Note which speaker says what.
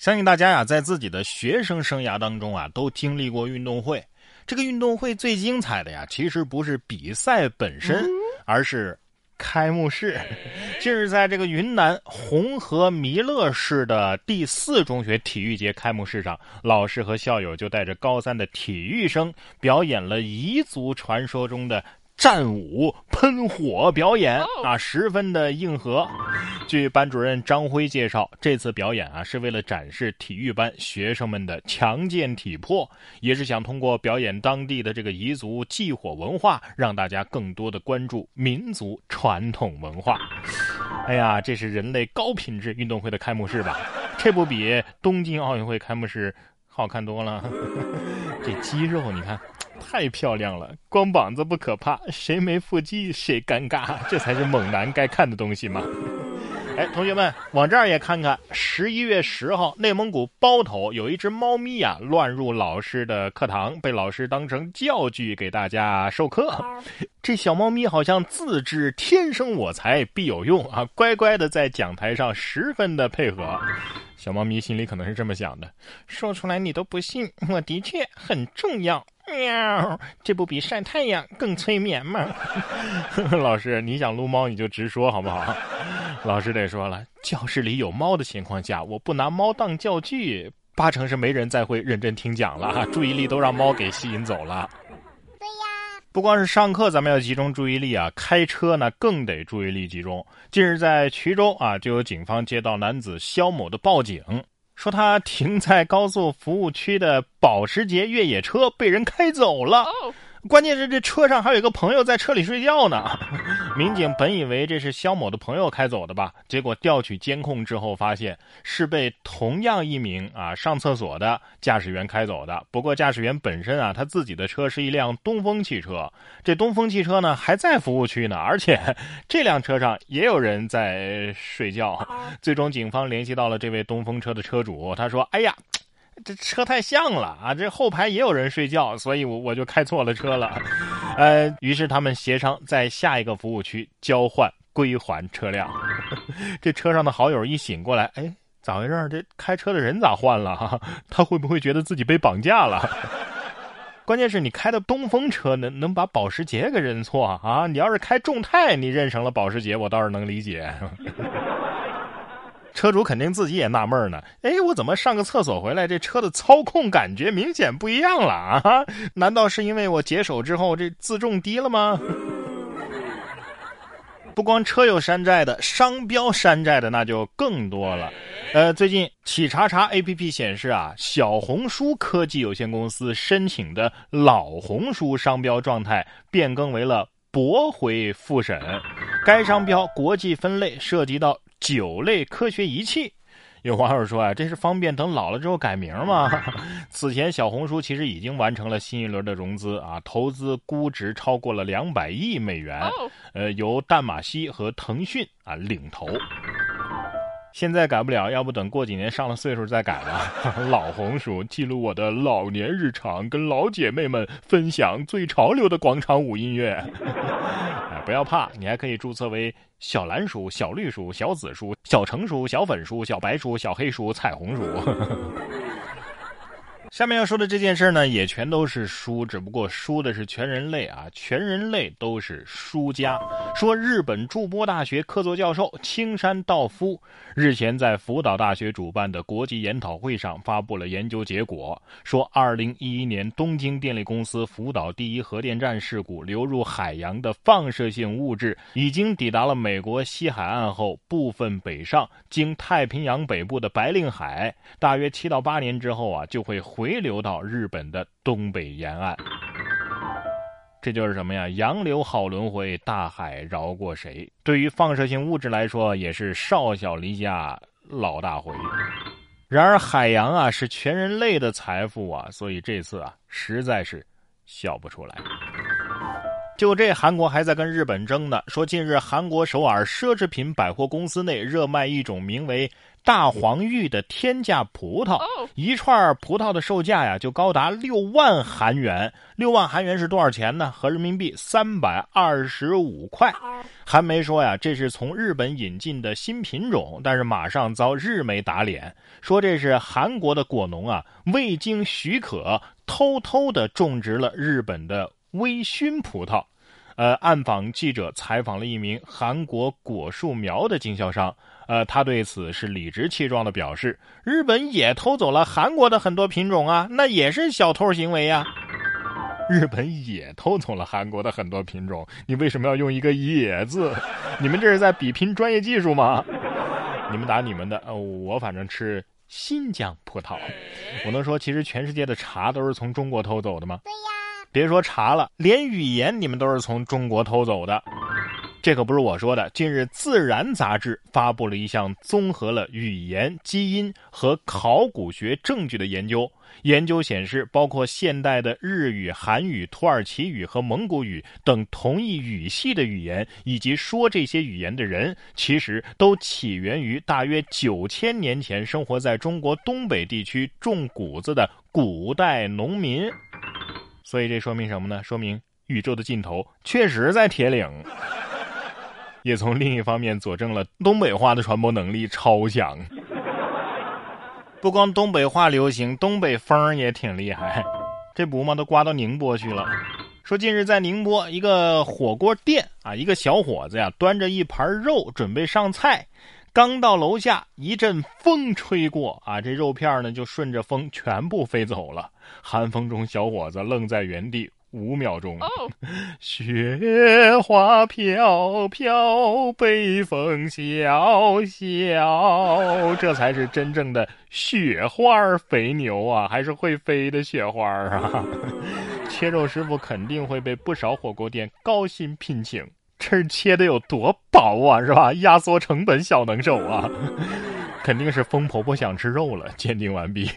Speaker 1: 相信大家呀，在自己的学生生涯当中啊，都经历过运动会。这个运动会最精彩的呀，其实不是比赛本身，而是开幕式。近日，在这个云南红河弥勒市的第四中学体育节开幕式上，老师和校友就带着高三的体育生表演了彝族传说中的。战舞喷火表演啊，十分的硬核。据班主任张辉介绍，这次表演啊是为了展示体育班学生们的强健体魄，也是想通过表演当地的这个彝族祭火文化，让大家更多的关注民族传统文化。哎呀，这是人类高品质运动会的开幕式吧？这不比东京奥运会开幕式好看多了？这肌肉，你看。太漂亮了，光膀子不可怕，谁没腹肌谁尴尬，这才是猛男该看的东西嘛！哎，同学们，往这儿也看看。十一月十号，内蒙古包头有一只猫咪呀，乱入老师的课堂，被老师当成教具给大家授课。这小猫咪好像自知天生我材必有用啊，乖乖的在讲台上十分的配合。小猫咪心里可能是这么想的：说出来你都不信，我的确很重要。喵，这不比晒太阳更催眠吗？老师，你想撸猫你就直说好不好？老师得说了，教室里有猫的情况下，我不拿猫当教具，八成是没人再会认真听讲了，注意力都让猫给吸引走了。对呀，不光是上课咱们要集中注意力啊，开车呢更得注意力集中。近日在衢州啊，就有警方接到男子肖某的报警。说他停在高速服务区的保时捷越野车被人开走了。关键是这车上还有一个朋友在车里睡觉呢。民警本以为这是肖某的朋友开走的吧，结果调取监控之后发现是被同样一名啊上厕所的驾驶员开走的。不过驾驶员本身啊，他自己的车是一辆东风汽车，这东风汽车呢还在服务区呢，而且这辆车上也有人在睡觉。最终警方联系到了这位东风车的车主，他说：“哎呀。”这车太像了啊！这后排也有人睡觉，所以我我就开错了车了。呃，于是他们协商在下一个服务区交换归还车辆。这车上的好友一醒过来，哎，咋回事？这开车的人咋换了？他会不会觉得自己被绑架了？关键是你开的东风车能能把保时捷给认错啊？你要是开众泰，你认成了保时捷，我倒是能理解。车主肯定自己也纳闷呢，哎，我怎么上个厕所回来，这车的操控感觉明显不一样了啊？难道是因为我解手之后这自重低了吗？不光车有山寨的，商标山寨的那就更多了。呃，最近企查查 APP 显示啊，小红书科技有限公司申请的老红书商标状态变更为了驳回复审，该商标国际分类涉及到。九类科学仪器，有网友说啊，这是方便等老了之后改名吗？此前小红书其实已经完成了新一轮的融资啊，投资估值超过了两百亿美元，呃，由淡马锡和腾讯啊领投。现在改不了，要不等过几年上了岁数再改吧。老红薯记录我的老年日常，跟老姐妹们分享最潮流的广场舞音乐。不要怕，你还可以注册为小蓝鼠、小绿鼠、小紫鼠、小橙鼠、小粉鼠、小白鼠、小黑鼠、彩虹鼠。下面要说的这件事呢，也全都是输，只不过输的是全人类啊，全人类都是输家。说日本筑波大学客座教授青山道夫日前在福岛大学主办的国际研讨会上发布了研究结果，说2011年东京电力公司福岛第一核电站事故流入海洋的放射性物质已经抵达了美国西海岸后部分北上，经太平洋北部的白令海，大约七到八年之后啊，就会。回回流到日本的东北沿岸，这就是什么呀？洋流好轮回，大海饶过谁？对于放射性物质来说，也是少小离家老大回。然而，海洋啊是全人类的财富啊，所以这次啊实在是笑不出来。就这，韩国还在跟日本争呢。说近日韩国首尔奢侈品百货公司内热卖一种名为大黄玉的天价葡萄，一串葡萄的售价呀就高达六万韩元。六万韩元是多少钱呢？合人民币三百二十五块。韩媒说呀，这是从日本引进的新品种，但是马上遭日媒打脸，说这是韩国的果农啊未经许可偷偷的种植了日本的微醺葡萄。呃，暗访记者采访了一名韩国果树苗的经销商，呃，他对此是理直气壮的表示，日本也偷走了韩国的很多品种啊，那也是小偷行为呀。日本也偷走了韩国的很多品种，你为什么要用一个“也”字？你们这是在比拼专业技术吗？你们打你们的，呃，我反正吃新疆葡萄。我能说，其实全世界的茶都是从中国偷走的吗？
Speaker 2: 对呀。
Speaker 1: 别说茶了，连语言你们都是从中国偷走的。这可不是我说的。近日，《自然》杂志发布了一项综合了语言、基因和考古学证据的研究。研究显示，包括现代的日语、韩语、土耳其语和蒙古语等同一语系的语言，以及说这些语言的人，其实都起源于大约九千年前生活在中国东北地区种谷子的古代农民。所以这说明什么呢？说明宇宙的尽头确实在铁岭。也从另一方面佐证了东北话的传播能力超强。不光东北话流行，东北风也挺厉害。这不嘛，都刮到宁波去了。说近日在宁波一个火锅店啊，一个小伙子呀，端着一盘肉准备上菜，刚到楼下，一阵风吹过啊，这肉片呢就顺着风全部飞走了。寒风中，小伙子愣在原地。五秒钟，雪花飘飘，北风萧萧，这才是真正的雪花肥牛啊，还是会飞的雪花啊！切肉师傅肯定会被不少火锅店高薪聘请，这切的有多薄啊，是吧？压缩成本小能手啊！肯定是疯婆婆想吃肉了。鉴定完毕。